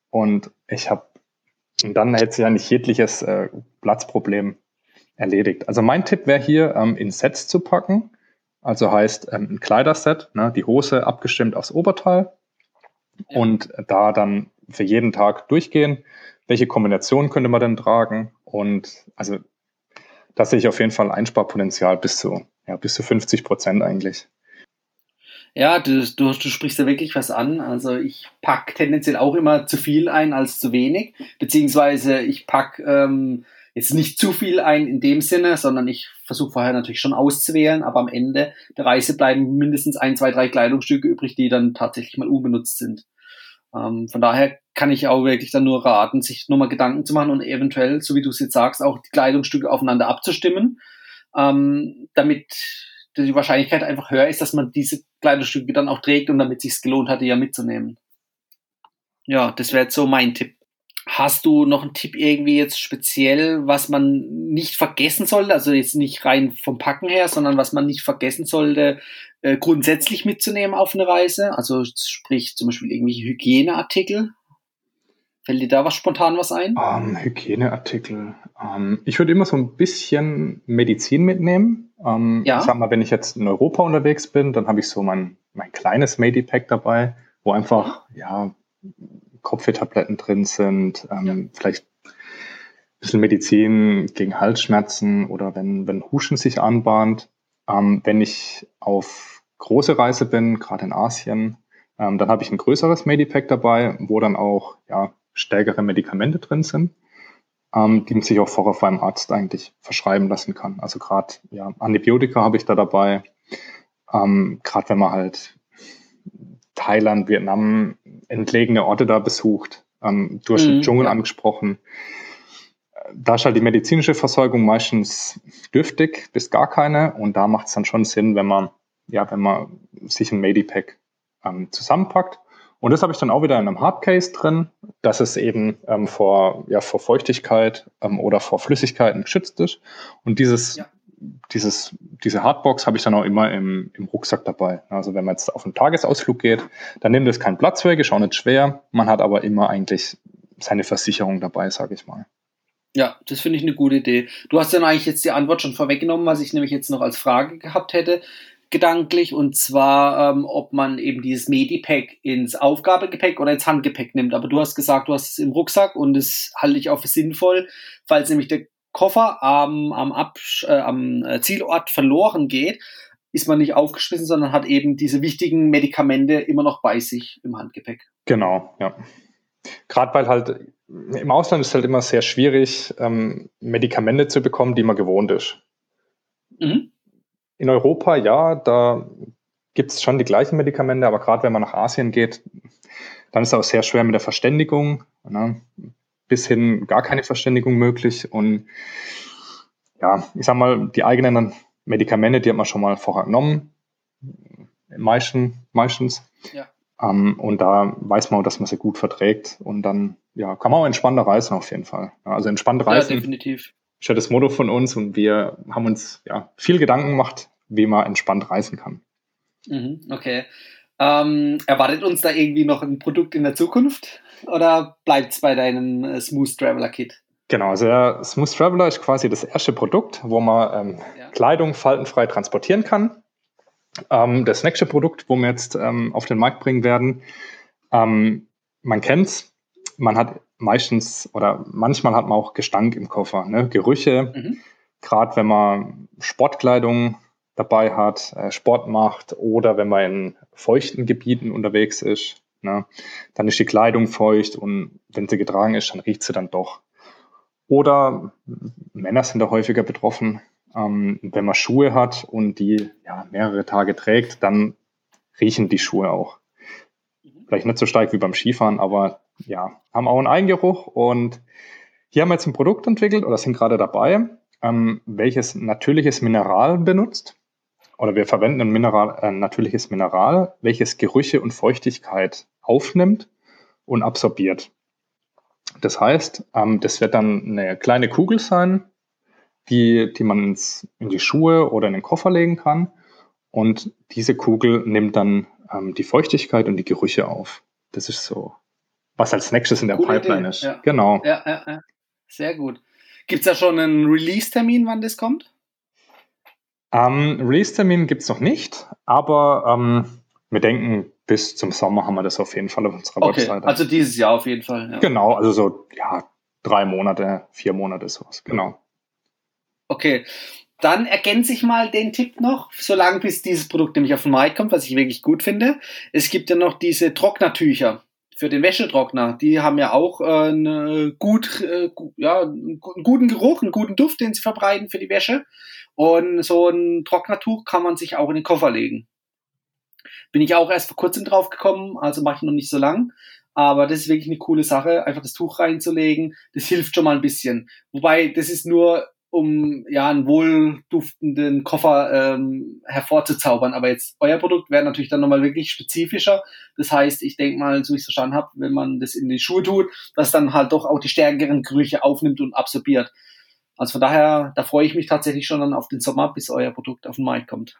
und ich habe, und dann hätte sich eigentlich jegliches äh, Platzproblem erledigt. Also mein Tipp wäre hier, ähm, in Sets zu packen. Also heißt ähm, ein Kleiderset, ne, die Hose abgestimmt aufs Oberteil ja. und da dann für jeden Tag durchgehen. Welche Kombination könnte man denn tragen? Und also da sehe ich auf jeden Fall Einsparpotenzial bis zu, ja, bis zu 50 Prozent eigentlich. Ja, du, du, du sprichst da wirklich was an. Also ich pack tendenziell auch immer zu viel ein als zu wenig, beziehungsweise ich pack ähm, jetzt nicht zu viel ein in dem Sinne, sondern ich versuche vorher natürlich schon auszuwählen, aber am Ende der Reise bleiben mindestens ein, zwei, drei Kleidungsstücke übrig, die dann tatsächlich mal unbenutzt sind. Ähm, von daher kann ich auch wirklich dann nur raten, sich nochmal Gedanken zu machen und eventuell, so wie du es jetzt sagst, auch die Kleidungsstücke aufeinander abzustimmen, ähm, damit die Wahrscheinlichkeit einfach höher ist, dass man diese Kleidungsstücke dann auch trägt und damit sich gelohnt hat, die ja mitzunehmen. Ja, das wäre jetzt so mein Tipp. Hast du noch einen Tipp irgendwie jetzt speziell, was man nicht vergessen sollte? Also jetzt nicht rein vom Packen her, sondern was man nicht vergessen sollte, äh, grundsätzlich mitzunehmen auf eine Reise? Also sprich zum Beispiel irgendwelche Hygieneartikel. Fällt dir da was spontan was ein? Um, ähm, Hygieneartikel. Um, ähm, ich würde immer so ein bisschen Medizin mitnehmen. Um, ähm, ja. Ich sag mal, wenn ich jetzt in Europa unterwegs bin, dann habe ich so mein, mein kleines Medipack dabei, wo einfach, ja, Kopfwehtabletten drin sind, ähm, vielleicht ein bisschen Medizin gegen Halsschmerzen oder wenn, wenn Huschen sich anbahnt. Ähm, wenn ich auf große Reise bin, gerade in Asien, ähm, dann habe ich ein größeres Medipack dabei, wo dann auch ja, stärkere Medikamente drin sind, ähm, die man sich auch vorher beim Arzt eigentlich verschreiben lassen kann. Also gerade ja, Antibiotika habe ich da dabei. Ähm, gerade wenn man halt Thailand, Vietnam, entlegene Orte da besucht. Ähm, du hast mhm, den Dschungel ja. angesprochen. Da ist halt die medizinische Versorgung meistens dürftig bis gar keine und da macht es dann schon Sinn, wenn man, ja, wenn man sich ein Medipack ähm, zusammenpackt. Und das habe ich dann auch wieder in einem Hardcase drin, dass es eben ähm, vor, ja, vor Feuchtigkeit ähm, oder vor Flüssigkeiten geschützt ist. Und dieses ja dieses, diese Hardbox habe ich dann auch immer im, im Rucksack dabei. Also wenn man jetzt auf einen Tagesausflug geht, dann nimmt es keinen Platz weg, ist auch nicht schwer. Man hat aber immer eigentlich seine Versicherung dabei, sage ich mal. Ja, das finde ich eine gute Idee. Du hast dann eigentlich jetzt die Antwort schon vorweggenommen, was ich nämlich jetzt noch als Frage gehabt hätte, gedanklich, und zwar, ähm, ob man eben dieses Medipack ins Aufgabegepäck oder ins Handgepäck nimmt. Aber du hast gesagt, du hast es im Rucksack und das halte ich auch für sinnvoll, falls nämlich der Koffer am, am, Absch äh, am äh, Zielort verloren geht, ist man nicht aufgeschmissen, sondern hat eben diese wichtigen Medikamente immer noch bei sich im Handgepäck. Genau, ja. Gerade weil halt im Ausland ist halt immer sehr schwierig, ähm, Medikamente zu bekommen, die man gewohnt ist. Mhm. In Europa, ja, da gibt es schon die gleichen Medikamente, aber gerade wenn man nach Asien geht, dann ist es auch sehr schwer mit der Verständigung. Ne? Bis hin gar keine Verständigung möglich. Und ja, ich sag mal, die eigenen Medikamente, die hat man schon mal vorher genommen. Meisten, meistens. Ja. Um, ähm, und da weiß man auch, dass man sie gut verträgt. Und dann ja, kann man auch entspannter reisen auf jeden Fall. Also entspannt reisen. Ja, definitiv. Ist ja das Motto von uns und wir haben uns ja viel Gedanken gemacht, wie man entspannt reisen kann. Mhm, okay. Ähm, erwartet uns da irgendwie noch ein Produkt in der Zukunft oder bleibt es bei deinem äh, Smooth Traveler Kit? Genau, also der Smooth Traveler ist quasi das erste Produkt, wo man ähm, ja. Kleidung faltenfrei transportieren kann. Ähm, das nächste Produkt, wo wir jetzt ähm, auf den Markt bringen werden, ähm, man kennt's, man hat meistens oder manchmal hat man auch Gestank im Koffer, ne? Gerüche. Mhm. Gerade wenn man Sportkleidung dabei hat, äh, Sport macht oder wenn man in feuchten Gebieten unterwegs ist, ne, dann ist die Kleidung feucht und wenn sie getragen ist, dann riecht sie dann doch. Oder Männer sind da häufiger betroffen. Ähm, wenn man Schuhe hat und die ja, mehrere Tage trägt, dann riechen die Schuhe auch. Vielleicht nicht so stark wie beim Skifahren, aber ja, haben auch einen Eigengeruch. Und hier haben wir jetzt ein Produkt entwickelt oder sind gerade dabei, ähm, welches natürliches Mineral benutzt oder wir verwenden ein, Mineral, ein natürliches Mineral, welches Gerüche und Feuchtigkeit aufnimmt und absorbiert. Das heißt, ähm, das wird dann eine kleine Kugel sein, die, die man ins, in die Schuhe oder in den Koffer legen kann. Und diese Kugel nimmt dann ähm, die Feuchtigkeit und die Gerüche auf. Das ist so, was als nächstes in der Coole Pipeline Idee. ist. Ja. Genau. Ja, ja, ja. Sehr gut. Gibt es da schon einen Release-Termin, wann das kommt? Ähm, Release-Termin gibt es noch nicht, aber ähm, wir denken, bis zum Sommer haben wir das auf jeden Fall auf unserer okay, Webseite. Also dieses Jahr auf jeden Fall. Ja. Genau, also so ja, drei Monate, vier Monate sowas, genau. Okay. Dann ergänze ich mal den Tipp noch, solange bis dieses Produkt nämlich auf den Markt kommt, was ich wirklich gut finde. Es gibt ja noch diese Trocknertücher für den Wäschetrockner. Die haben ja auch äh, gut, äh, ja, einen guten Geruch, einen guten Duft, den sie verbreiten für die Wäsche. Und so ein Trocknertuch kann man sich auch in den Koffer legen. Bin ich auch erst vor kurzem drauf gekommen, also mache ich noch nicht so lang. Aber das ist wirklich eine coole Sache, einfach das Tuch reinzulegen. Das hilft schon mal ein bisschen. Wobei, das ist nur, um ja einen wohlduftenden Koffer ähm, hervorzuzaubern. Aber jetzt euer Produkt wäre natürlich dann nochmal wirklich spezifischer. Das heißt, ich denke mal, so ich es verstanden habe, wenn man das in die Schuhe tut, dass dann halt doch auch die stärkeren Gerüche aufnimmt und absorbiert. Also von daher, da freue ich mich tatsächlich schon dann auf den Sommer, bis euer Produkt auf den Markt kommt.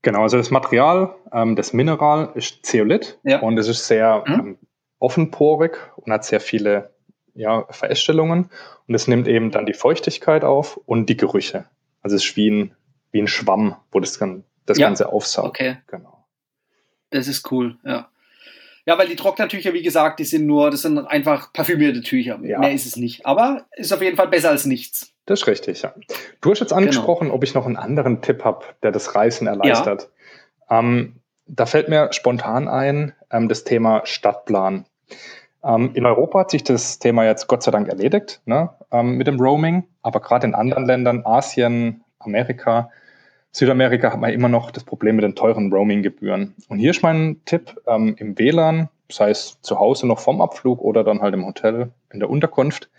Genau, also das Material, ähm, das Mineral ist Zeolit ja. und es ist sehr mhm. ähm, offenporig und hat sehr viele ja, Verästelungen und es nimmt eben dann die Feuchtigkeit auf und die Gerüche. Also es ist wie ein, wie ein Schwamm, wo das, dann, das ja. Ganze aufsaugt. Okay. Genau. Das ist cool, ja. Ja, weil die Trocknertücher, wie gesagt, die sind nur, das sind einfach parfümierte Tücher. Ja. Mehr ist es nicht. Aber ist auf jeden Fall besser als nichts. Das ist richtig, ja. Du hast jetzt genau. angesprochen, genau. ob ich noch einen anderen Tipp habe, der das Reisen erleichtert. Ja. Ähm, da fällt mir spontan ein ähm, das Thema Stadtplan. Ähm, in Europa hat sich das Thema jetzt Gott sei Dank erledigt ne, ähm, mit dem Roaming, aber gerade in anderen Ländern, Asien, Amerika, Südamerika hat man immer noch das Problem mit den teuren Roaming-Gebühren. Und hier ist mein Tipp, ähm, im WLAN, sei es zu Hause noch vom Abflug oder dann halt im Hotel in der Unterkunft,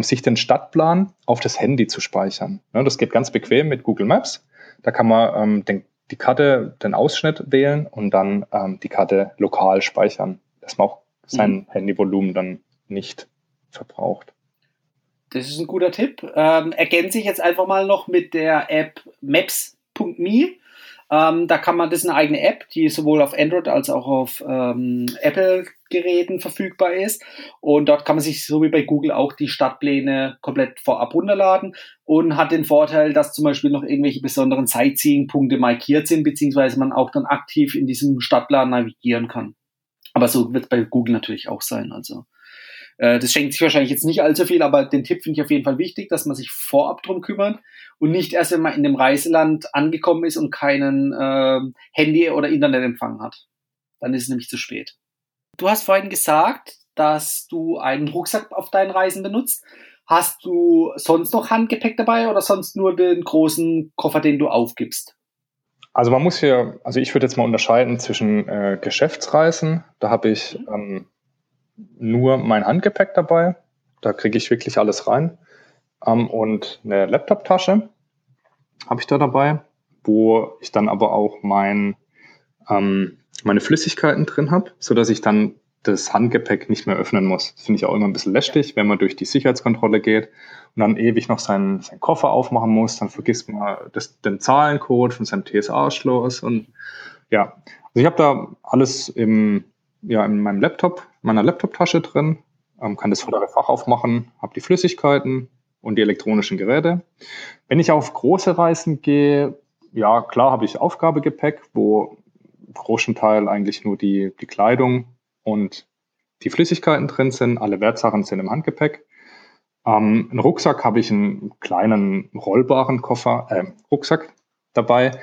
sich den Stadtplan auf das Handy zu speichern. Ja, das geht ganz bequem mit Google Maps. Da kann man den, die Karte, den Ausschnitt wählen und dann die Karte lokal speichern, dass man auch sein mhm. Handyvolumen dann nicht verbraucht. Das ist ein guter Tipp. Ähm, ergänze ich jetzt einfach mal noch mit der App Maps Maps.me. Ähm, da kann man, das ist eine eigene App, die sowohl auf Android als auch auf ähm, Apple-Geräten verfügbar ist. Und dort kann man sich so wie bei Google auch die Stadtpläne komplett vorab runterladen und hat den Vorteil, dass zum Beispiel noch irgendwelche besonderen Sightseeing-Punkte markiert sind, beziehungsweise man auch dann aktiv in diesem Stadtplan navigieren kann. Aber so wird es bei Google natürlich auch sein. Also äh, das schenkt sich wahrscheinlich jetzt nicht allzu viel, aber den Tipp finde ich auf jeden Fall wichtig, dass man sich vorab drum kümmert und nicht erst, wenn man in dem Reiseland angekommen ist und keinen äh, Handy- oder Internetempfang hat. Dann ist es nämlich zu spät. Du hast vorhin gesagt, dass du einen Rucksack auf deinen Reisen benutzt. Hast du sonst noch Handgepäck dabei oder sonst nur den großen Koffer, den du aufgibst? Also man muss hier, also ich würde jetzt mal unterscheiden zwischen äh, Geschäftsreisen, da habe ich ähm, nur mein Handgepäck dabei, da kriege ich wirklich alles rein. Ähm, und eine Laptoptasche habe ich da dabei, wo ich dann aber auch mein, ähm, meine Flüssigkeiten drin habe, sodass ich dann das Handgepäck nicht mehr öffnen muss. Das finde ich auch immer ein bisschen lästig, wenn man durch die Sicherheitskontrolle geht und dann ewig noch seinen, seinen Koffer aufmachen muss, dann vergisst man das, den Zahlencode von seinem TSA-Schloss und ja, also ich habe da alles im, ja, in meinem Laptop, meiner Laptoptasche drin, ähm, kann das vordere Fach aufmachen, habe die Flüssigkeiten und die elektronischen Geräte. Wenn ich auf große Reisen gehe, ja, klar habe ich Aufgabegepäck, wo großen Teil eigentlich nur die, die Kleidung und die Flüssigkeiten drin sind. Alle Wertsachen sind im Handgepäck. Ähm, einen Rucksack habe ich einen kleinen rollbaren Koffer, äh, Rucksack dabei,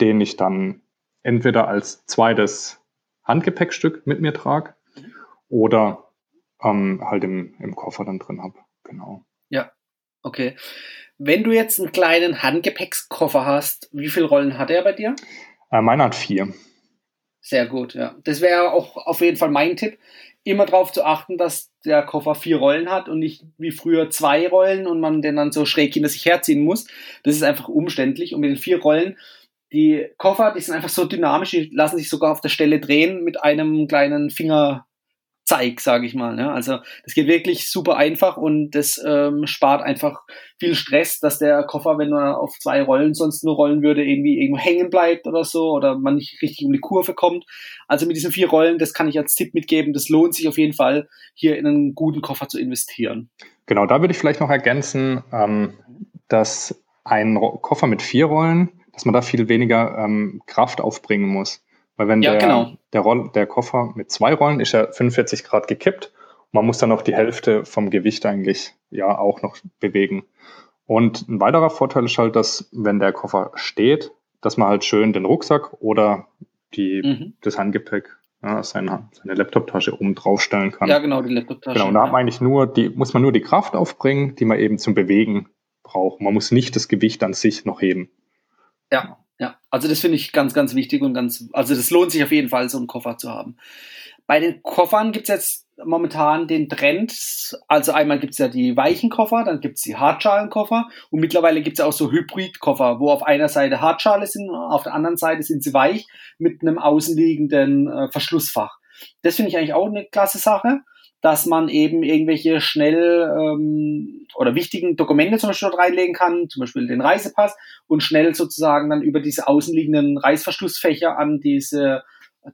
den ich dann entweder als zweites Handgepäckstück mit mir trage oder ähm, halt im, im Koffer dann drin habe. Genau. Ja, okay. Wenn du jetzt einen kleinen Handgepäckskoffer hast, wie viele Rollen hat er bei dir? Äh, meiner hat vier. Sehr gut, ja. Das wäre auch auf jeden Fall mein Tipp. Immer darauf zu achten, dass der Koffer vier Rollen hat und nicht wie früher zwei Rollen und man den dann so schräg hinter sich herziehen muss. Das ist einfach umständlich. Und mit den vier Rollen, die Koffer, die sind einfach so dynamisch, die lassen sich sogar auf der Stelle drehen mit einem kleinen Finger, Zeig, sage ich mal. Ne? Also das geht wirklich super einfach und das ähm, spart einfach viel Stress, dass der Koffer, wenn er auf zwei Rollen sonst nur rollen würde, irgendwie irgendwo hängen bleibt oder so oder man nicht richtig um die Kurve kommt. Also mit diesen vier Rollen, das kann ich als Tipp mitgeben, das lohnt sich auf jeden Fall, hier in einen guten Koffer zu investieren. Genau, da würde ich vielleicht noch ergänzen, ähm, dass ein Koffer mit vier Rollen, dass man da viel weniger ähm, Kraft aufbringen muss. Weil wenn ja, der, genau. der, Roll, der Koffer mit zwei Rollen ist ja 45 Grad gekippt. Man muss dann noch die Hälfte vom Gewicht eigentlich ja auch noch bewegen. Und ein weiterer Vorteil ist halt, dass wenn der Koffer steht, dass man halt schön den Rucksack oder die, mhm. das Handgepäck, ja, seine, seine Laptoptasche oben draufstellen kann. Ja, genau, die Laptoptasche. Genau, und da hat man eigentlich nur die, muss man nur die Kraft aufbringen, die man eben zum Bewegen braucht. Man muss nicht das Gewicht an sich noch heben. Ja, ja, also das finde ich ganz, ganz wichtig und ganz, also das lohnt sich auf jeden Fall, so einen Koffer zu haben. Bei den Koffern gibt es jetzt momentan den Trend, also einmal gibt es ja die weichen Koffer, dann gibt es die Hartschalenkoffer und mittlerweile gibt es auch so Hybridkoffer, wo auf einer Seite Hartschale sind, auf der anderen Seite sind sie weich mit einem außenliegenden äh, Verschlussfach. Das finde ich eigentlich auch eine klasse Sache dass man eben irgendwelche schnell ähm, oder wichtigen Dokumente zum Beispiel dort reinlegen kann, zum Beispiel den Reisepass und schnell sozusagen dann über diese außenliegenden Reißverschlussfächer an diese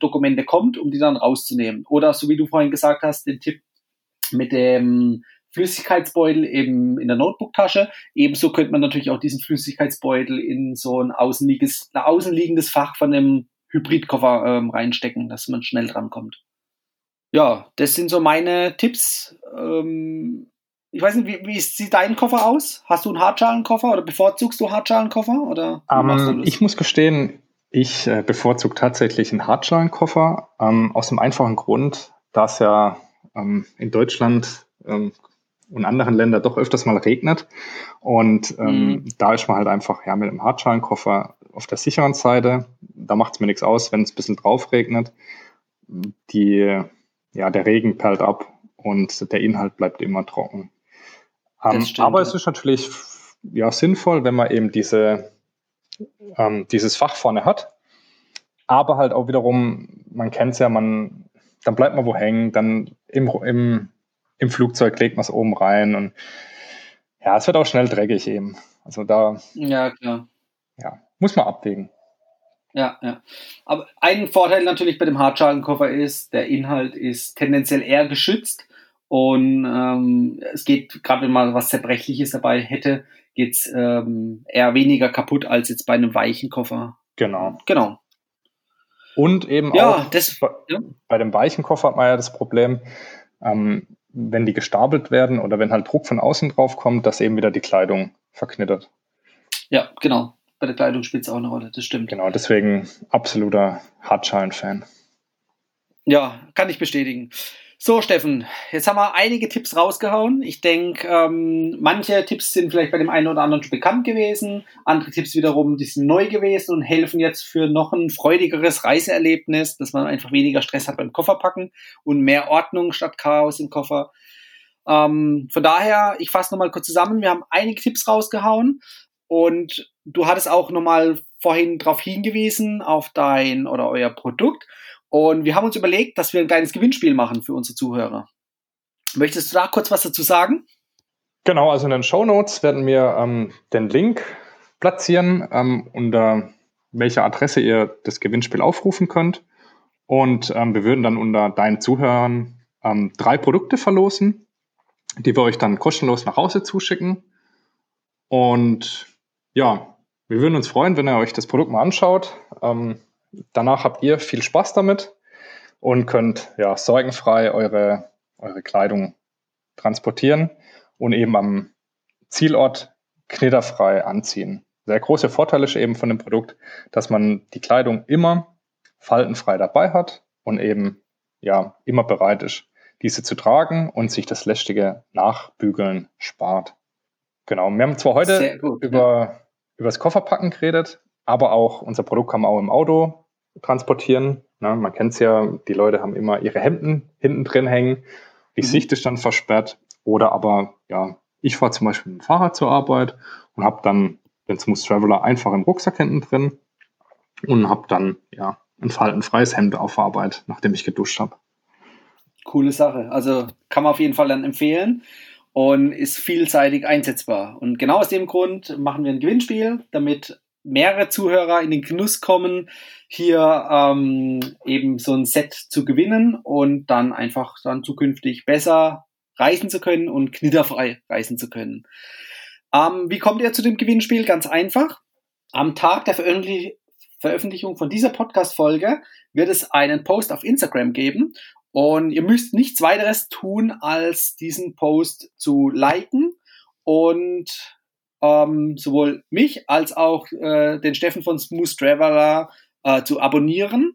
Dokumente kommt, um die dann rauszunehmen. Oder so wie du vorhin gesagt hast, den Tipp mit dem Flüssigkeitsbeutel eben in der Notebooktasche. Ebenso könnte man natürlich auch diesen Flüssigkeitsbeutel in so ein außenliegendes, außenliegendes Fach von einem Hybridkoffer ähm, reinstecken, dass man schnell drankommt ja, das sind so meine Tipps. Ähm, ich weiß nicht, wie, wie, sieht dein Koffer aus? Hast du einen Hartschalenkoffer oder bevorzugst du Hartschalenkoffer? Oder um, ähm, ich muss gestehen, ich äh, bevorzuge tatsächlich einen Hartschalenkoffer ähm, aus dem einfachen Grund, da es ja ähm, in Deutschland ähm, und anderen Ländern doch öfters mal regnet. Und ähm, mhm. da ist man halt einfach ja, mit einem Hartschalenkoffer auf der sicheren Seite. Da macht es mir nichts aus, wenn es ein bisschen drauf regnet. Die ja, der Regen perlt ab und der Inhalt bleibt immer trocken. Ähm, aber es ist natürlich ja, sinnvoll, wenn man eben diese, ähm, dieses Fach vorne hat. Aber halt auch wiederum, man kennt es ja, man, dann bleibt man wo hängen, dann im, im, im Flugzeug legt man es oben rein und ja, es wird auch schnell dreckig eben. Also da ja, klar. Ja, muss man abwägen. Ja, ja. Aber ein Vorteil natürlich bei dem Hartschalenkoffer ist, der Inhalt ist tendenziell eher geschützt und ähm, es geht, gerade wenn man was Zerbrechliches dabei hätte, geht es ähm, eher weniger kaputt als jetzt bei einem weichen Koffer. Genau. Genau. Und eben ja, auch das, ja. bei dem weichen Koffer hat man ja das Problem, ähm, wenn die gestapelt werden oder wenn halt Druck von außen drauf kommt, dass eben wieder die Kleidung verknittert. Ja, genau bei der Kleidung spielt es auch eine Rolle, das stimmt. Genau, deswegen absoluter Hartschalen-Fan. Ja, kann ich bestätigen. So, Steffen, jetzt haben wir einige Tipps rausgehauen. Ich denke, ähm, manche Tipps sind vielleicht bei dem einen oder anderen schon bekannt gewesen, andere Tipps wiederum, die sind neu gewesen und helfen jetzt für noch ein freudigeres Reiseerlebnis, dass man einfach weniger Stress hat beim Kofferpacken und mehr Ordnung statt Chaos im Koffer. Ähm, von daher, ich fasse nochmal kurz zusammen. Wir haben einige Tipps rausgehauen und du hattest auch nochmal vorhin darauf hingewiesen, auf dein oder euer Produkt. Und wir haben uns überlegt, dass wir ein kleines Gewinnspiel machen für unsere Zuhörer. Möchtest du da kurz was dazu sagen? Genau, also in den Show Notes werden wir ähm, den Link platzieren, ähm, unter welcher Adresse ihr das Gewinnspiel aufrufen könnt. Und ähm, wir würden dann unter deinen Zuhörern ähm, drei Produkte verlosen, die wir euch dann kostenlos nach Hause zuschicken. Und ja, wir würden uns freuen, wenn ihr euch das Produkt mal anschaut. Ähm, danach habt ihr viel Spaß damit und könnt ja sorgenfrei eure, eure Kleidung transportieren und eben am Zielort knitterfrei anziehen. Der große Vorteil ist eben von dem Produkt, dass man die Kleidung immer faltenfrei dabei hat und eben ja immer bereit ist, diese zu tragen und sich das lästige Nachbügeln spart. Genau. Wir haben zwar heute gut, über. Über das Kofferpacken geredet, aber auch unser Produkt kann man auch im Auto transportieren. Na, man kennt es ja, die Leute haben immer ihre Hemden hinten drin hängen. Die mhm. Sicht ist dann versperrt. Oder aber, ja, ich fahre zum Beispiel mit dem Fahrrad zur Arbeit und habe dann den Smooth Traveler einfach im Rucksack hinten drin und habe dann, ja, ein faltenfreies Hemd auf Arbeit, nachdem ich geduscht habe. Coole Sache. Also kann man auf jeden Fall dann empfehlen und ist vielseitig einsetzbar. Und genau aus dem Grund machen wir ein Gewinnspiel, damit mehrere Zuhörer in den Genuss kommen, hier ähm, eben so ein Set zu gewinnen und dann einfach dann zukünftig besser reisen zu können und knitterfrei reisen zu können. Ähm, wie kommt ihr zu dem Gewinnspiel? Ganz einfach. Am Tag der Veröffentlich Veröffentlichung von dieser Podcast-Folge wird es einen Post auf Instagram geben und ihr müsst nichts weiteres tun, als diesen Post zu liken und ähm, sowohl mich als auch äh, den Steffen von Smooth Traveler äh, zu abonnieren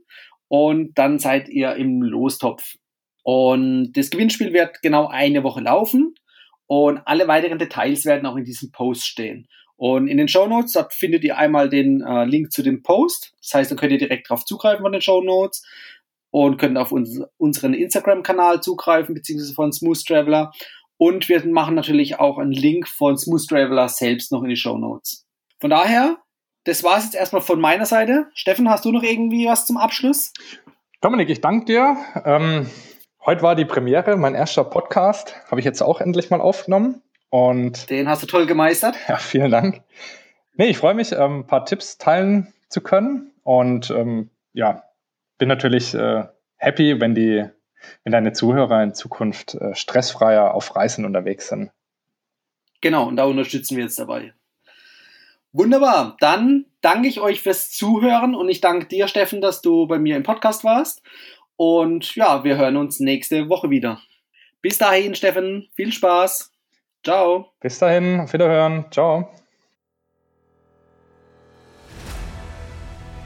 und dann seid ihr im Lostopf. Und das Gewinnspiel wird genau eine Woche laufen und alle weiteren Details werden auch in diesem Post stehen. Und in den Show Notes, dort findet ihr einmal den äh, Link zu dem Post. Das heißt, dann könnt ihr direkt drauf zugreifen von den Show Notes und könnt auf uns, unseren Instagram-Kanal zugreifen, beziehungsweise von Smooth Traveler. Und wir machen natürlich auch einen Link von Smooth Traveler selbst noch in die Show Notes. Von daher, das war es jetzt erstmal von meiner Seite. Steffen, hast du noch irgendwie was zum Abschluss? Dominik, ich danke dir. Ähm, heute war die Premiere, mein erster Podcast. Habe ich jetzt auch endlich mal aufgenommen. Und Den hast du toll gemeistert. Ja, vielen Dank. Nee, ich freue mich, ähm, ein paar Tipps teilen zu können. Und ähm, ja, bin natürlich äh, happy, wenn die wenn deine Zuhörer in Zukunft äh, stressfreier auf Reisen unterwegs sind. Genau, und da unterstützen wir jetzt dabei. Wunderbar, dann danke ich euch fürs Zuhören und ich danke dir, Steffen, dass du bei mir im Podcast warst. Und ja, wir hören uns nächste Woche wieder. Bis dahin, Steffen, viel Spaß. Ciao. Bis dahin, auf Wiederhören. Ciao.